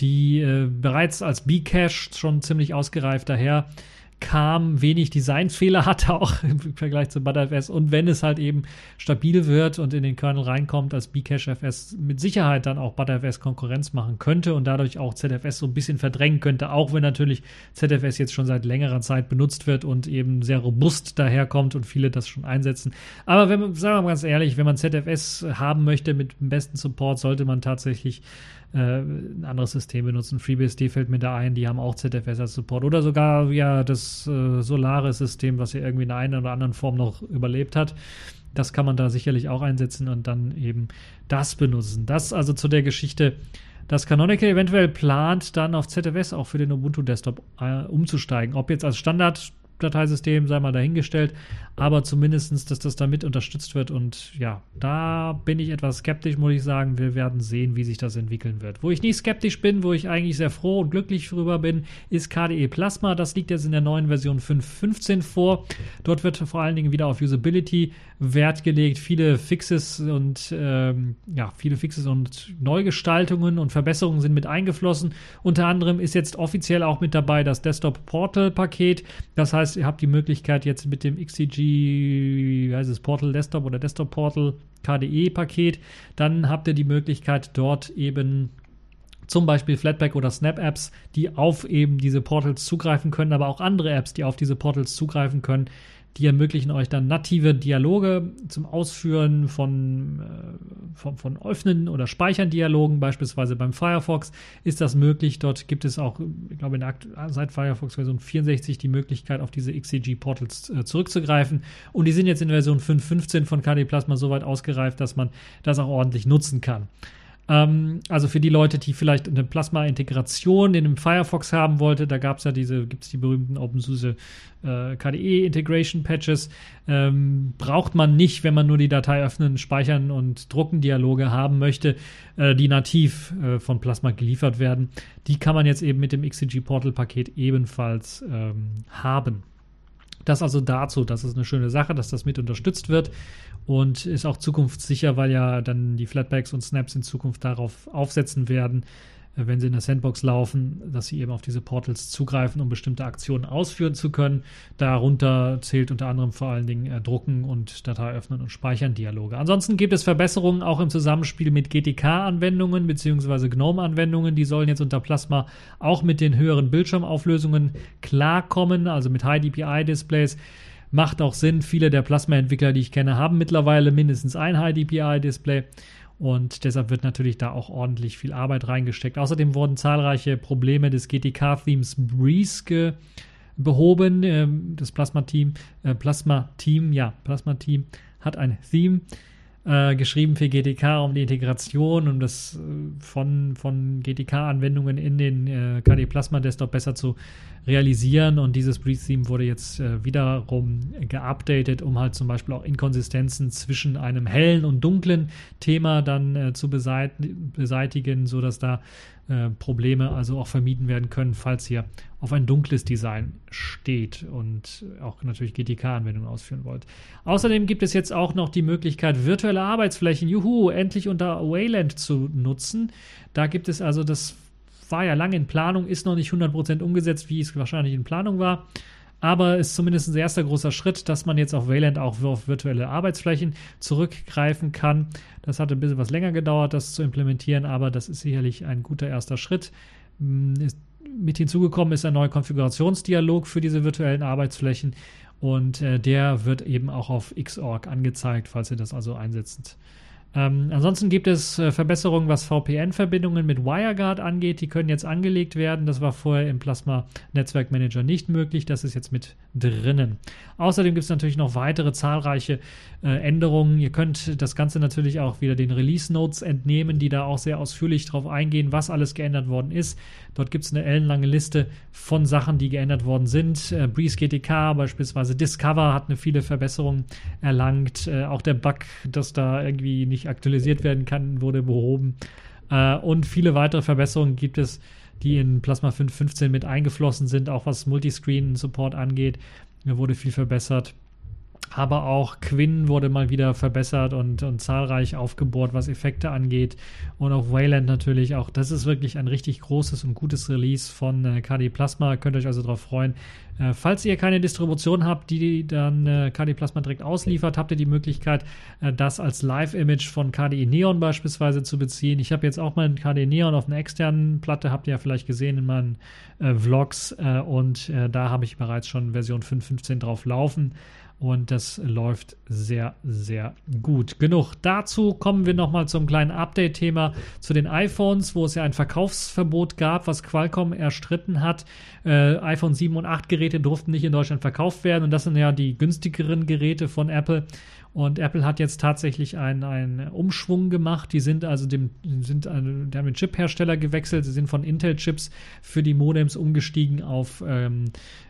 [SPEAKER 1] die äh, bereits als Bcache schon ziemlich ausgereift daher kam, wenig Designfehler hatte, auch [laughs] im Vergleich zu ButterFS. Und wenn es halt eben stabil wird und in den Kernel reinkommt, als Bcache FS mit Sicherheit dann auch ButterFS Konkurrenz machen könnte und dadurch auch ZFS so ein bisschen verdrängen könnte, auch wenn natürlich ZFS jetzt schon seit längerer Zeit benutzt wird und eben sehr robust daherkommt und viele das schon einsetzen. Aber wenn man, sagen wir mal ganz ehrlich, wenn man ZFS haben möchte mit dem besten Support, sollte man tatsächlich äh, ein anderes System benutzen. FreeBSD fällt mir da ein, die haben auch ZFS als Support oder sogar ja das äh, Solaris-System, was ja irgendwie in einer oder anderen Form noch überlebt hat. Das kann man da sicherlich auch einsetzen und dann eben das benutzen. Das also zu der Geschichte, dass Canonical eventuell plant, dann auf ZFS auch für den Ubuntu Desktop äh, umzusteigen. Ob jetzt als Standard Dateisystem, sei mal dahingestellt, aber zumindest, dass das damit unterstützt wird. Und ja, da bin ich etwas skeptisch, muss ich sagen. Wir werden sehen, wie sich das entwickeln wird. Wo ich nicht skeptisch bin, wo ich eigentlich sehr froh und glücklich drüber bin, ist KDE Plasma. Das liegt jetzt in der neuen Version 5.15 vor. Dort wird vor allen Dingen wieder auf Usability Wert gelegt. Viele Fixes und ähm, ja, viele Fixes und Neugestaltungen und Verbesserungen sind mit eingeflossen. Unter anderem ist jetzt offiziell auch mit dabei das Desktop Portal Paket. Das heißt, ihr habt die Möglichkeit jetzt mit dem XCG, wie heißt es, Portal Desktop oder Desktop Portal KDE Paket, dann habt ihr die Möglichkeit dort eben zum Beispiel Flatpak oder Snap-Apps, die auf eben diese Portals zugreifen können, aber auch andere Apps, die auf diese Portals zugreifen können, die ermöglichen euch dann native Dialoge zum Ausführen von, äh, von, von Öffnen oder Speichern Dialogen. Beispielsweise beim Firefox ist das möglich. Dort gibt es auch, ich glaube, seit Firefox Version 64 die Möglichkeit, auf diese XCG-Portals äh, zurückzugreifen. Und die sind jetzt in Version 5.15 von KD Plasma so weit ausgereift, dass man das auch ordentlich nutzen kann. Ähm, also für die Leute, die vielleicht eine Plasma-Integration in einem Firefox haben wollte, da gab es ja diese, gibt es die berühmten OpenSUSE äh, KDE Integration Patches. Ähm, braucht man nicht, wenn man nur die Datei öffnen, speichern und drucken Dialoge haben möchte, äh, die nativ äh, von Plasma geliefert werden. Die kann man jetzt eben mit dem XCG Portal Paket ebenfalls ähm, haben. Das also dazu, das ist eine schöne Sache, dass das mit unterstützt wird und ist auch zukunftssicher, weil ja dann die Flatbacks und Snaps in Zukunft darauf aufsetzen werden, wenn sie in der Sandbox laufen, dass sie eben auf diese Portals zugreifen, um bestimmte Aktionen ausführen zu können. Darunter zählt unter anderem vor allen Dingen äh, Drucken und Datei öffnen und speichern Dialoge. Ansonsten gibt es Verbesserungen auch im Zusammenspiel mit GTK-Anwendungen bzw. GNOME-Anwendungen. Die sollen jetzt unter Plasma auch mit den höheren Bildschirmauflösungen klarkommen, also mit High DPI-Displays. Macht auch Sinn. Viele der Plasma-Entwickler, die ich kenne, haben mittlerweile mindestens ein High DPI-Display. Und deshalb wird natürlich da auch ordentlich viel Arbeit reingesteckt. Außerdem wurden zahlreiche Probleme des GTK-Themes Breeze behoben. Ähm, das Plasma-Team, äh, Plasma-Team, ja, Plasma-Team hat ein Theme äh, geschrieben für GTK, um die Integration und das äh, von, von GTK-Anwendungen in den äh, KD Plasma Desktop besser zu realisieren. Und dieses Breeze-Theme wurde jetzt äh, wiederum geupdatet, um halt zum Beispiel auch Inkonsistenzen zwischen einem hellen und dunklen Thema dann äh, zu beseit beseitigen, sodass da äh, Probleme also auch vermieden werden können, falls ihr auf ein dunkles Design steht und auch natürlich GTK-Anwendungen ausführen wollt. Außerdem gibt es jetzt auch noch die Möglichkeit, virtuelle Arbeitsflächen, juhu, endlich unter Wayland zu nutzen. Da gibt es also das war ja lange in Planung, ist noch nicht 100% umgesetzt, wie es wahrscheinlich in Planung war. Aber ist zumindest ein erster großer Schritt, dass man jetzt auf Wayland auch auf virtuelle Arbeitsflächen zurückgreifen kann. Das hat ein bisschen was länger gedauert, das zu implementieren, aber das ist sicherlich ein guter erster Schritt. Hm, mit hinzugekommen ist ein neuer Konfigurationsdialog für diese virtuellen Arbeitsflächen und äh, der wird eben auch auf Xorg angezeigt, falls ihr das also einsetzt ähm, ansonsten gibt es äh, Verbesserungen, was VPN-Verbindungen mit WireGuard angeht. Die können jetzt angelegt werden. Das war vorher im Plasma Netzwerk Manager nicht möglich. Das ist jetzt mit drinnen. Außerdem gibt es natürlich noch weitere zahlreiche äh, Änderungen. Ihr könnt das Ganze natürlich auch wieder den Release Notes entnehmen, die da auch sehr ausführlich darauf eingehen, was alles geändert worden ist. Dort gibt es eine ellenlange Liste von Sachen, die geändert worden sind. Äh, Breeze GTK beispielsweise Discover hat eine viele Verbesserungen erlangt. Äh, auch der Bug, dass da irgendwie nicht aktualisiert werden kann, wurde behoben. Äh, und viele weitere Verbesserungen gibt es, die in Plasma 5.15 mit eingeflossen sind, auch was Multiscreen-Support angeht. Da wurde viel verbessert. Aber auch Quinn wurde mal wieder verbessert und, und zahlreich aufgebohrt, was Effekte angeht. Und auch Wayland natürlich auch. Das ist wirklich ein richtig großes und gutes Release von äh, KD Plasma. Könnt euch also darauf freuen. Äh, falls ihr keine Distribution habt, die dann äh, KDE Plasma direkt ausliefert, habt ihr die Möglichkeit, äh, das als Live-Image von KDE Neon beispielsweise zu beziehen. Ich habe jetzt auch mein KDE Neon auf einer externen Platte, habt ihr ja vielleicht gesehen in meinen äh, Vlogs äh, und äh, da habe ich bereits schon Version 5.15 drauf laufen und das läuft sehr, sehr gut. Genug dazu. Kommen wir nochmal zum kleinen Update-Thema zu den iPhones, wo es ja ein Verkaufsverbot gab, was Qualcomm erstritten hat. Äh, iPhone 7 und 8 Geräte durften nicht in Deutschland verkauft werden und das sind ja die günstigeren Geräte von Apple. Und Apple hat jetzt tatsächlich einen, einen Umschwung gemacht. Die sind also dem, sind, also, die haben den Chip-Hersteller gewechselt. Sie sind von Intel-Chips für die Modems umgestiegen auf ähm,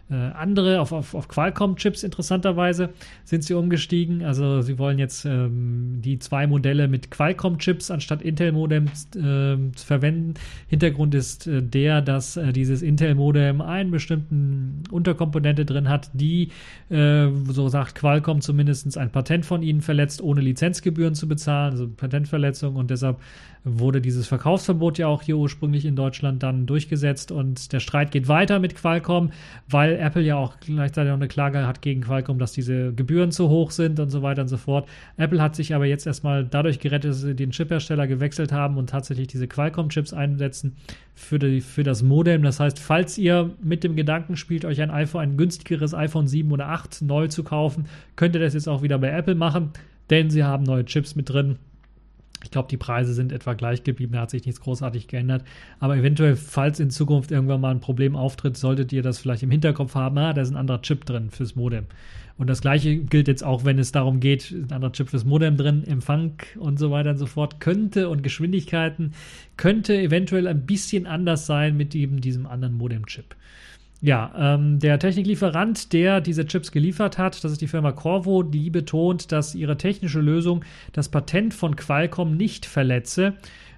[SPEAKER 1] äh, andere, auf, auf, auf Qualcomm-Chips interessanterweise sind sie umgestiegen. Also sie wollen jetzt ähm, die zwei Modelle mit Qualcomm-Chips anstatt Intel-Modems äh, verwenden. Hintergrund ist äh, der, dass äh, dieses Intel-Modem einen bestimmten Unterkomponente drin hat, die, äh, so sagt Qualcomm zumindest, ein Patent von ihnen verletzt, ohne Lizenzgebühren zu bezahlen, also Patentverletzung. Und deshalb wurde dieses Verkaufsverbot ja auch hier ursprünglich in Deutschland dann durchgesetzt und der Streit geht weiter mit Qualcomm, weil Apple ja auch gleichzeitig noch eine Klage hat gegen Qualcomm, dass diese Gebühren zu hoch sind und so weiter und so fort. Apple hat sich aber jetzt erstmal dadurch gerettet, dass sie den Chiphersteller gewechselt haben und tatsächlich diese Qualcomm-Chips einsetzen für, die, für das Modem. Das heißt, falls ihr mit dem Gedanken spielt, euch ein iPhone, ein günstigeres iPhone 7 oder 8 neu zu kaufen, könnt ihr das jetzt auch wieder bei Apple machen, denn sie haben neue Chips mit drin ich glaube, die Preise sind etwa gleich geblieben, da hat sich nichts großartig geändert. Aber eventuell, falls in Zukunft irgendwann mal ein Problem auftritt, solltet ihr das vielleicht im Hinterkopf haben, ah, da ist ein anderer Chip drin fürs Modem. Und das gleiche gilt jetzt auch, wenn es darum geht, ein anderer Chip fürs Modem drin, Empfang und so weiter und so fort, könnte und Geschwindigkeiten könnte eventuell ein bisschen anders sein mit eben diesem anderen Modem-Chip. Ja, ähm, der Techniklieferant, der diese Chips geliefert hat, das ist die Firma Corvo, die betont, dass ihre technische Lösung das Patent von Qualcomm nicht verletze.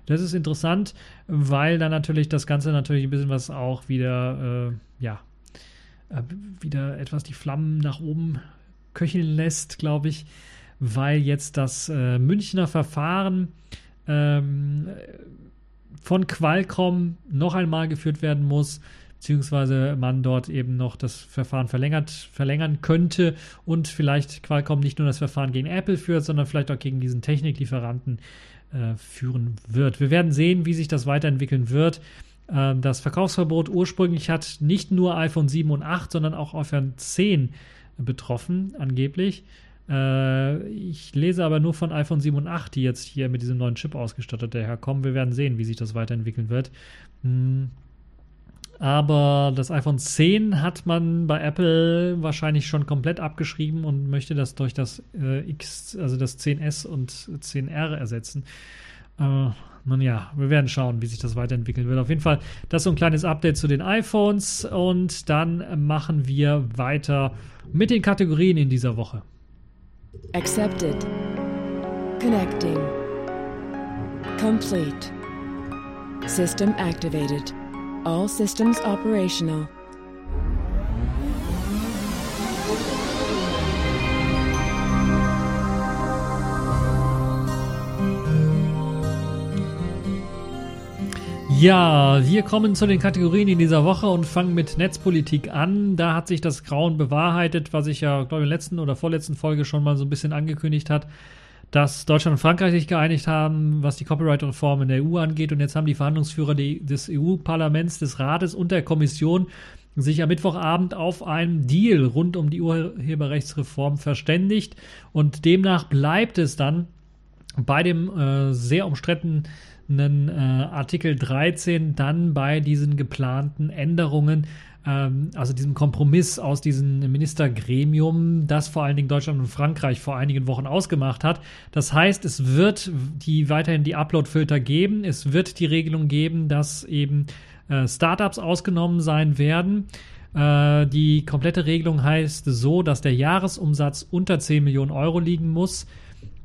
[SPEAKER 1] Das ist interessant, weil dann natürlich das Ganze natürlich ein bisschen was auch wieder, äh, ja, äh, wieder etwas die Flammen nach oben köcheln lässt, glaube ich, weil jetzt das äh, Münchner Verfahren ähm, von Qualcomm noch einmal geführt werden muss, beziehungsweise man dort eben noch das Verfahren verlängert, verlängern könnte und vielleicht Qualcomm nicht nur das Verfahren gegen Apple führt, sondern vielleicht auch gegen diesen Techniklieferanten äh, führen wird. Wir werden sehen, wie sich das weiterentwickeln wird. Äh, das Verkaufsverbot ursprünglich hat nicht nur iPhone 7 und 8, sondern auch iPhone 10 betroffen, angeblich. Äh, ich lese aber nur von iPhone 7 und 8, die jetzt hier mit diesem neuen Chip ausgestattet daherkommen. Wir werden sehen, wie sich das weiterentwickeln wird. Hm. Aber das iPhone 10 hat man bei Apple wahrscheinlich schon komplett abgeschrieben und möchte das durch das äh, X, also das 10S und 10R ersetzen. Äh, nun ja, wir werden schauen, wie sich das weiterentwickeln wird. Auf jeden Fall, das ist so ein kleines Update zu den iPhones und dann machen wir weiter mit den Kategorien in dieser Woche. Accepted. Connecting. Complete. System activated. All systems operational. Ja, wir kommen zu den Kategorien in dieser Woche und fangen mit Netzpolitik an. Da hat sich das Grauen bewahrheitet, was ich ja, glaube ich, in der letzten oder vorletzten Folge schon mal so ein bisschen angekündigt hat, dass Deutschland und Frankreich sich geeinigt haben, was die Copyright-Reform in der EU angeht. Und jetzt haben die Verhandlungsführer des EU-Parlaments, des Rates und der Kommission sich am Mittwochabend auf einen Deal rund um die Urheberrechtsreform verständigt. Und demnach bleibt es dann bei dem äh, sehr umstrittenen äh, Artikel 13 dann bei diesen geplanten Änderungen, ähm, also diesem Kompromiss aus diesem Ministergremium, das vor allen Dingen Deutschland und Frankreich vor einigen Wochen ausgemacht hat. Das heißt, es wird die weiterhin die Upload-Filter geben, es wird die Regelung geben, dass eben äh, Startups ausgenommen sein werden. Äh, die komplette Regelung heißt so, dass der Jahresumsatz unter 10 Millionen Euro liegen muss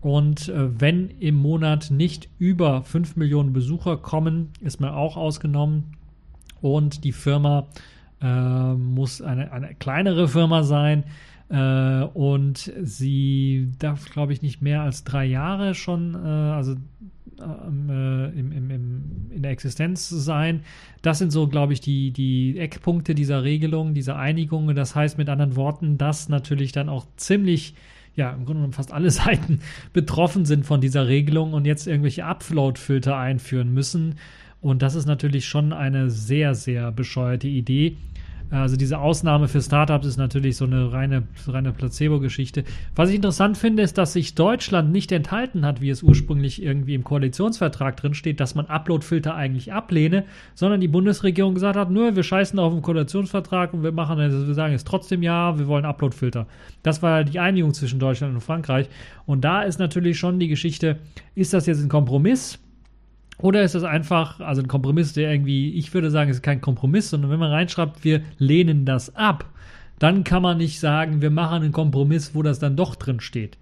[SPEAKER 1] und äh, wenn im Monat nicht über 5 Millionen Besucher kommen, ist man auch ausgenommen. Und die Firma äh, muss eine, eine kleinere Firma sein. Äh, und sie darf, glaube ich, nicht mehr als drei Jahre schon, äh, also ähm, äh, im, im, im, in der Existenz sein. Das sind so, glaube ich, die, die Eckpunkte dieser Regelung, dieser Einigung. Das heißt mit anderen Worten, dass natürlich dann auch ziemlich ja, im Grunde genommen fast alle [laughs] Seiten betroffen sind von dieser Regelung und jetzt irgendwelche Upload-Filter einführen müssen. Und das ist natürlich schon eine sehr, sehr bescheuerte Idee. Also diese Ausnahme für Startups ist natürlich so eine reine, reine Placebo-Geschichte. Was ich interessant finde, ist, dass sich Deutschland nicht enthalten hat, wie es ursprünglich irgendwie im Koalitionsvertrag drin steht, dass man Uploadfilter eigentlich ablehne, sondern die Bundesregierung gesagt hat, nö, wir scheißen auf den Koalitionsvertrag und wir machen, wir sagen jetzt trotzdem ja, wir wollen Uploadfilter. Das war die Einigung zwischen Deutschland und Frankreich. Und da ist natürlich schon die Geschichte, ist das jetzt ein Kompromiss? Oder ist das einfach, also ein Kompromiss, der irgendwie, ich würde sagen, es ist kein Kompromiss, sondern wenn man reinschreibt, wir lehnen das ab, dann kann man nicht sagen, wir machen einen Kompromiss, wo das dann doch drin steht.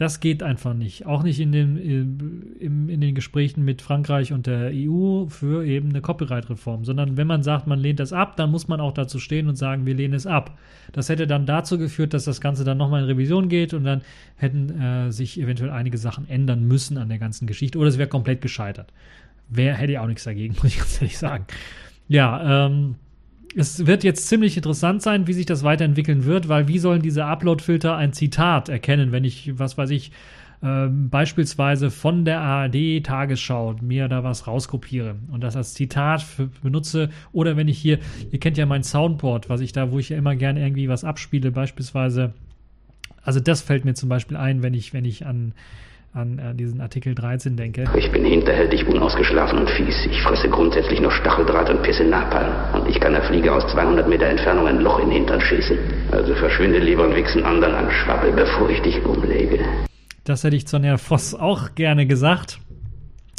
[SPEAKER 1] Das geht einfach nicht. Auch nicht in den, in, in den Gesprächen mit Frankreich und der EU für eben eine Copyright-Reform, sondern wenn man sagt, man lehnt das ab, dann muss man auch dazu stehen und sagen, wir lehnen es ab. Das hätte dann dazu geführt, dass das Ganze dann nochmal in Revision geht und dann hätten äh, sich eventuell einige Sachen ändern müssen an der ganzen Geschichte oder es wäre komplett gescheitert. Wer hätte ja auch nichts dagegen, [laughs] muss ich ganz ehrlich sagen. Ja, ähm, es wird jetzt ziemlich interessant sein, wie sich das weiterentwickeln wird, weil wie sollen diese Upload-Filter ein Zitat erkennen, wenn ich, was weiß ich, äh, beispielsweise von der ARD Tagesschau mir da was rauskopiere und das als Zitat benutze oder wenn ich hier, ihr kennt ja mein Soundboard, was ich da, wo ich ja immer gerne irgendwie was abspiele, beispielsweise, also das fällt mir zum Beispiel ein, wenn ich, wenn ich an an äh, diesen Artikel 13 denke.
[SPEAKER 2] Ich bin hinterhältig, unausgeschlafen und fies. Ich fresse grundsätzlich nur Stacheldraht und pisse Napalm. Und ich kann der Fliege aus 200 Meter Entfernung ein Loch in den Hintern schießen. Also verschwinde lieber und wichsen anderen an Schwabbel, bevor ich dich umlege.
[SPEAKER 1] Das hätte ich zu Sonja Voss auch gerne gesagt.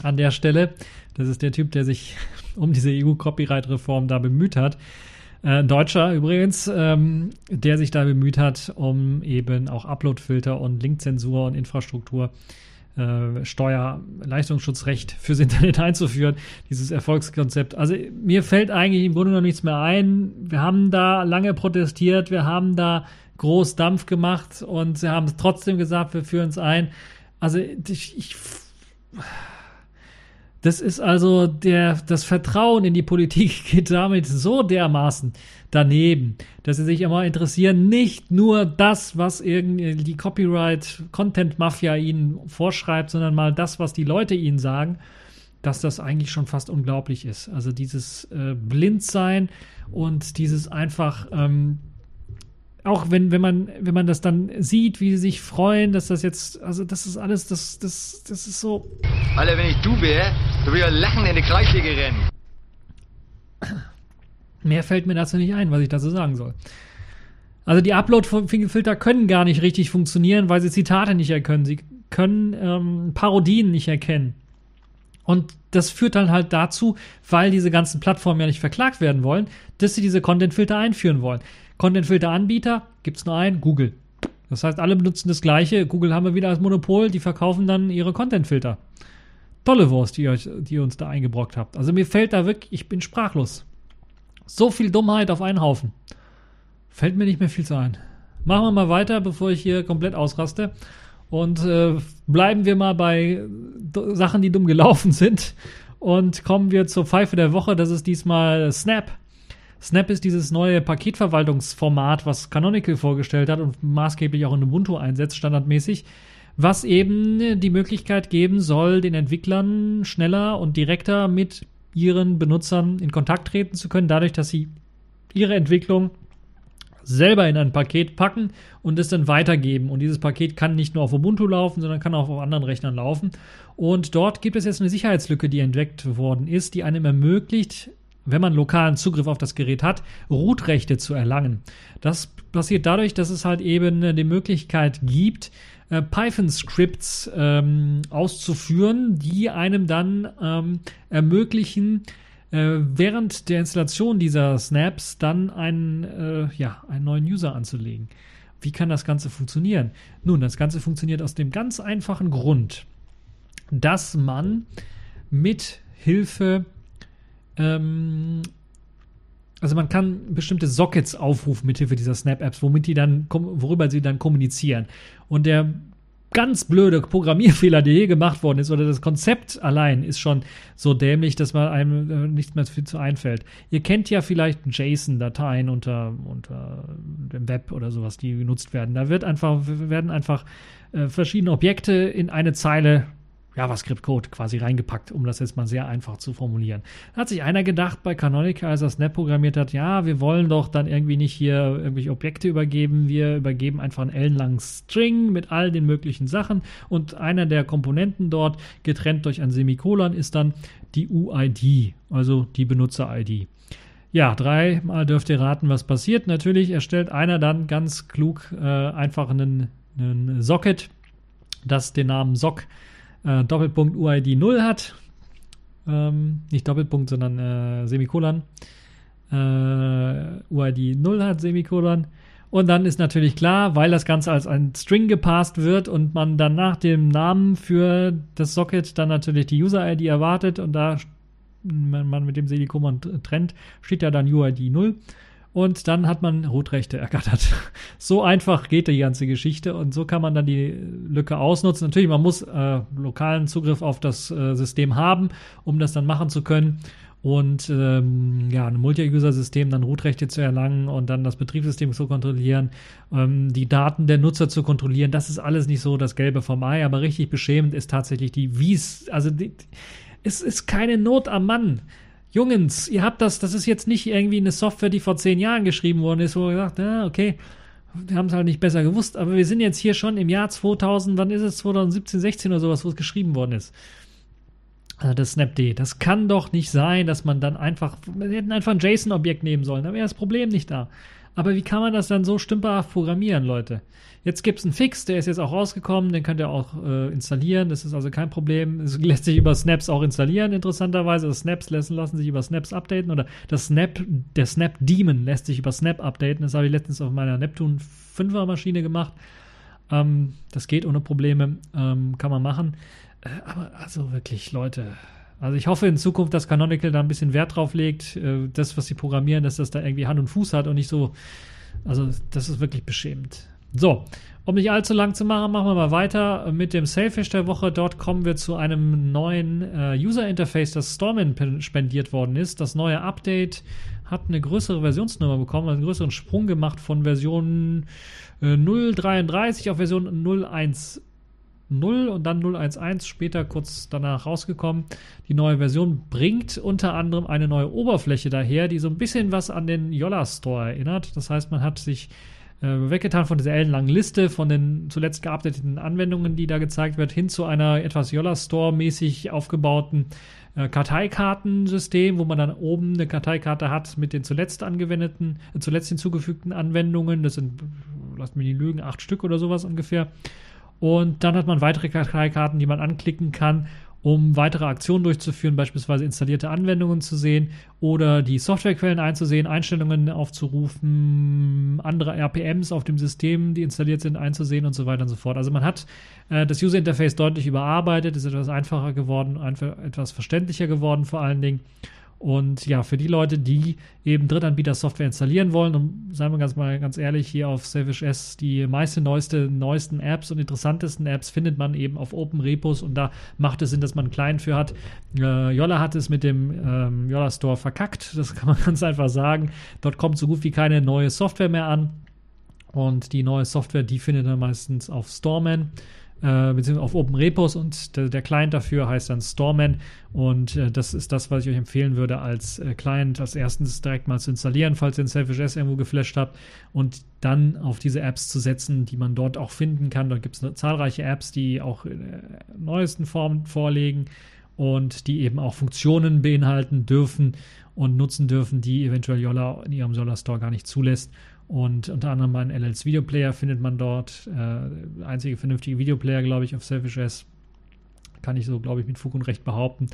[SPEAKER 1] An der Stelle. Das ist der Typ, der sich [laughs] um diese EU-Copyright-Reform da bemüht hat. Äh, Deutscher übrigens, ähm, der sich da bemüht hat, um eben auch Uploadfilter und Linkzensur und Infrastruktur äh, Steuerleistungsschutzrecht fürs Internet [laughs] einzuführen, dieses Erfolgskonzept. Also mir fällt eigentlich im Grunde noch nichts mehr ein. Wir haben da lange protestiert, wir haben da groß Dampf gemacht und sie haben trotzdem gesagt, wir führen es ein. Also ich, ich das ist also der, das Vertrauen in die Politik [laughs] geht damit so dermaßen daneben, dass sie sich immer interessieren, nicht nur das, was irgendwie die Copyright-Content-Mafia ihnen vorschreibt, sondern mal das, was die Leute ihnen sagen, dass das eigentlich schon fast unglaublich ist. Also dieses äh, Blindsein und dieses einfach ähm, auch wenn, wenn man, wenn man das dann sieht, wie sie sich freuen, dass das jetzt, also das ist alles, das, das, das ist so.
[SPEAKER 3] Alter, wenn ich du wäre, du würdest lachen in die Kreisliga rennen.
[SPEAKER 1] Mehr fällt mir dazu nicht ein, was ich dazu sagen soll. Also die Upload-Filter können gar nicht richtig funktionieren, weil sie Zitate nicht erkennen. Sie können ähm, Parodien nicht erkennen. Und das führt dann halt dazu, weil diese ganzen Plattformen ja nicht verklagt werden wollen, dass sie diese Content-Filter einführen wollen. Content-Filter-Anbieter gibt es nur einen, Google. Das heißt, alle benutzen das gleiche. Google haben wir wieder als Monopol, die verkaufen dann ihre Content-Filter. Tolle Wurst, die, euch, die ihr uns da eingebrockt habt. Also mir fällt da wirklich, ich bin sprachlos. So viel Dummheit auf einen Haufen. Fällt mir nicht mehr viel zu ein. Machen wir mal weiter, bevor ich hier komplett ausraste. Und äh, bleiben wir mal bei Sachen, die dumm gelaufen [laughs] sind. Und kommen wir zur Pfeife der Woche. Das ist diesmal Snap. Snap ist dieses neue Paketverwaltungsformat, was Canonical vorgestellt hat und maßgeblich auch in Ubuntu einsetzt, standardmäßig, was eben die Möglichkeit geben soll, den Entwicklern schneller und direkter mit ihren Benutzern in Kontakt treten zu können, dadurch, dass sie ihre Entwicklung selber in ein Paket packen und es dann weitergeben. Und dieses Paket kann nicht nur auf Ubuntu laufen, sondern kann auch auf anderen Rechnern laufen. Und dort gibt es jetzt eine Sicherheitslücke, die entdeckt worden ist, die einem ermöglicht, wenn man lokalen Zugriff auf das Gerät hat, Root-Rechte zu erlangen. Das passiert dadurch, dass es halt eben äh, die Möglichkeit gibt, äh, Python-Scripts ähm, auszuführen, die einem dann ähm, ermöglichen, äh, während der Installation dieser Snaps dann einen, äh, ja, einen neuen User anzulegen. Wie kann das Ganze funktionieren? Nun, das Ganze funktioniert aus dem ganz einfachen Grund, dass man mit Hilfe ähm, also man kann bestimmte Sockets aufrufen mithilfe dieser Snap-Apps, womit die dann, worüber sie dann kommunizieren. Und der ganz blöde Programmierfehler, der hier gemacht worden ist, oder das Konzept allein ist schon so dämlich, dass man einem äh, nichts mehr viel zu einfällt. Ihr kennt ja vielleicht JSON-Dateien unter, unter dem Web oder sowas, die genutzt werden. Da wird einfach, werden einfach äh, verschiedene Objekte in eine Zeile JavaScript-Code quasi reingepackt, um das jetzt mal sehr einfach zu formulieren. Da hat sich einer gedacht bei Canonical, als er Snap programmiert hat, ja, wir wollen doch dann irgendwie nicht hier irgendwelche Objekte übergeben, wir übergeben einfach einen ellenlangen String mit all den möglichen Sachen und einer der Komponenten dort, getrennt durch ein Semikolon, ist dann die UID, also die Benutzer-ID. Ja, dreimal dürft ihr raten, was passiert. Natürlich erstellt einer dann ganz klug äh, einfach einen, einen Socket, das den Namen Sock äh, Doppelpunkt UID 0 hat. Ähm, nicht Doppelpunkt, sondern äh, Semikolon. Äh, UID 0 hat, Semikolon. Und dann ist natürlich klar, weil das Ganze als ein String gepasst wird und man dann nach dem Namen für das Socket dann natürlich die User-ID erwartet und da man mit dem Semikolon trennt, steht ja dann UID 0 und dann hat man Rootrechte ergattert. [laughs] So einfach geht die ganze Geschichte und so kann man dann die Lücke ausnutzen. Natürlich, man muss äh, lokalen Zugriff auf das äh, System haben, um das dann machen zu können und ähm, ja, ein Multi-User-System dann Rootrechte zu erlangen und dann das Betriebssystem zu kontrollieren, ähm, die Daten der Nutzer zu kontrollieren. Das ist alles nicht so das Gelbe vom Ei, aber richtig beschämend ist tatsächlich die Wies. Also die, es ist keine Not am Mann. Jungens, ihr habt das, das ist jetzt nicht irgendwie eine Software, die vor zehn Jahren geschrieben worden ist, wo ihr sagt, ja, okay, wir haben es halt nicht besser gewusst, aber wir sind jetzt hier schon im Jahr 2000, wann ist es, 2017, 16 oder sowas, wo es geschrieben worden ist. Also das Snapd, das kann doch nicht sein, dass man dann einfach, wir hätten einfach ein JSON-Objekt nehmen sollen, da wäre das Problem nicht da. Aber wie kann man das dann so stümperhaft programmieren, Leute? Jetzt gibt es einen Fix, der ist jetzt auch rausgekommen, den könnt ihr auch äh, installieren. Das ist also kein Problem. Es lässt sich über Snaps auch installieren, interessanterweise. Also Snaps lassen, lassen sich über Snaps updaten oder das Snap, der Snap Daemon lässt sich über Snap updaten. Das habe ich letztens auf meiner Neptune 5er Maschine gemacht. Ähm, das geht ohne Probleme, ähm, kann man machen. Äh, aber also wirklich, Leute. Also ich hoffe in Zukunft, dass Canonical da ein bisschen Wert drauf legt, äh, das, was sie programmieren, dass das da irgendwie Hand und Fuß hat und nicht so. Also das ist wirklich beschämend. So, um nicht allzu lang zu machen, machen wir mal weiter mit dem Selfish der Woche. Dort kommen wir zu einem neuen äh, User Interface, das Stormin spendiert worden ist. Das neue Update hat eine größere Versionsnummer bekommen, also einen größeren Sprung gemacht von Version äh, 0.33 auf Version 0.1. 0 und dann 0.1.1 später kurz danach rausgekommen. Die neue Version bringt unter anderem eine neue Oberfläche daher, die so ein bisschen was an den Yolla Store erinnert. Das heißt, man hat sich äh, weggetan von dieser ellenlangen Liste von den zuletzt geupdateten Anwendungen, die da gezeigt wird, hin zu einer etwas Yolla Store-mäßig aufgebauten äh, Karteikartensystem, wo man dann oben eine Karteikarte hat mit den zuletzt angewendeten, äh, zuletzt hinzugefügten Anwendungen. Das sind, lasst mich nicht lügen, acht Stück oder sowas ungefähr. Und dann hat man weitere Karteikarten, die man anklicken kann um weitere Aktionen durchzuführen, beispielsweise installierte Anwendungen zu sehen oder die Softwarequellen einzusehen, Einstellungen aufzurufen, andere RPMs auf dem System, die installiert sind, einzusehen und so weiter und so fort. Also man hat äh, das User Interface deutlich überarbeitet, ist etwas einfacher geworden, einfach etwas verständlicher geworden vor allen Dingen. Und ja, für die Leute, die eben Drittanbieter-Software installieren wollen, und seien wir ganz mal ganz ehrlich, hier auf Selfish S, die meiste, neueste, neuesten Apps und interessantesten Apps findet man eben auf Open Repos und da macht es Sinn, dass man einen Client für hat. Äh, Yolla hat es mit dem ähm, Yolla Store verkackt, das kann man [laughs] ganz einfach sagen. Dort kommt so gut wie keine neue Software mehr an. Und die neue Software, die findet man meistens auf Storeman äh, beziehungsweise auf Open Repos und der, der, Client dafür heißt dann Storeman und äh, das ist das, was ich euch empfehlen würde als äh, Client als erstens direkt mal zu installieren, falls ihr ein Selfish S irgendwo geflasht habt und dann auf diese Apps zu setzen, die man dort auch finden kann. Dort gibt es zahlreiche Apps, die auch in neuesten Form vorlegen und die eben auch Funktionen beinhalten dürfen und nutzen dürfen, die eventuell Yolla in ihrem Solar Store gar nicht zulässt. Und unter anderem einen LLs Videoplayer findet man dort. Äh, einzige vernünftige Videoplayer, glaube ich, auf Selfish S. Kann ich so, glaube ich, mit Fug und Recht behaupten.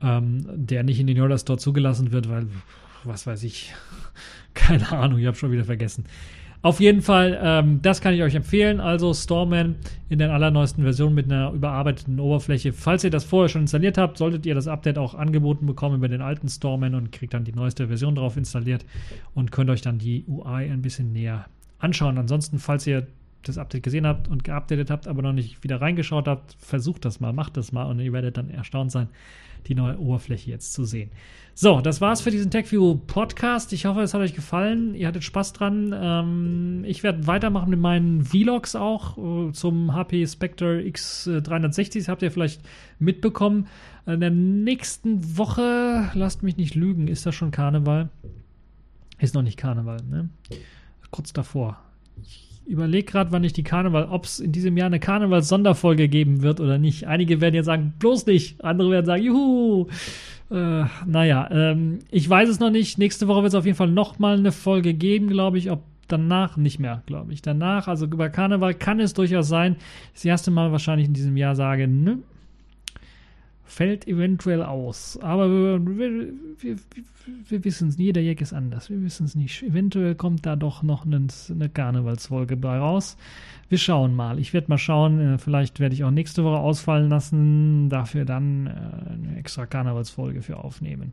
[SPEAKER 1] Ähm, der nicht in den Yoda Store zugelassen wird, weil, was weiß ich, [laughs] keine Ahnung, ich habe schon wieder vergessen. Auf jeden Fall, ähm, das kann ich euch empfehlen. Also Storman in der allerneuesten Version mit einer überarbeiteten Oberfläche. Falls ihr das vorher schon installiert habt, solltet ihr das Update auch angeboten bekommen über den alten Storman und kriegt dann die neueste Version drauf installiert und könnt euch dann die UI ein bisschen näher anschauen. Ansonsten, falls ihr das Update gesehen habt und geupdatet habt, aber noch nicht wieder reingeschaut habt, versucht das mal, macht das mal und ihr werdet dann erstaunt sein, die neue Oberfläche jetzt zu sehen. So, das war's für diesen TechView Podcast. Ich hoffe, es hat euch gefallen. Ihr hattet Spaß dran. Ähm, ich werde weitermachen mit meinen Vlogs auch äh, zum HP Spectre X360. Das habt ihr vielleicht mitbekommen. In der nächsten Woche, lasst mich nicht lügen, ist das schon Karneval? Ist noch nicht Karneval, ne? Kurz davor. Überlege gerade, wann ich die Karneval, ob es in diesem Jahr eine Karneval-Sonderfolge geben wird oder nicht. Einige werden jetzt sagen, bloß nicht. Andere werden sagen, juhu. Äh, naja, ähm, ich weiß es noch nicht. Nächste Woche wird es auf jeden Fall nochmal eine Folge geben, glaube ich. Ob danach nicht mehr, glaube ich. Danach, also über Karneval kann es durchaus sein. Das erste Mal wahrscheinlich in diesem Jahr sage, ne, fällt eventuell aus. Aber wir, wir, wir, wissen es, jeder Jack ist anders. Wir wissen es nicht. Eventuell kommt da doch noch eine, eine Karnevalsfolge bei raus. Wir schauen mal. Ich werde mal schauen. Äh, vielleicht werde ich auch nächste Woche ausfallen lassen. Dafür dann äh, eine extra Karnevalsfolge für aufnehmen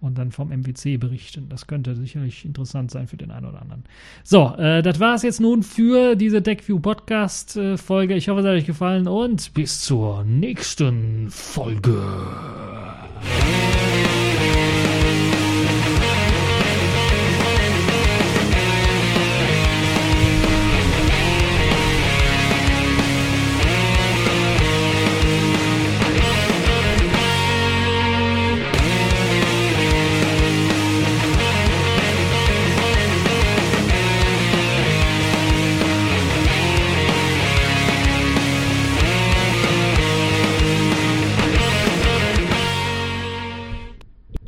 [SPEAKER 1] und dann vom MWC berichten. Das könnte sicherlich interessant sein für den einen oder anderen. So, äh, das war es jetzt nun für diese DeckView Podcast äh, Folge. Ich hoffe, es hat euch gefallen und bis zur nächsten Folge.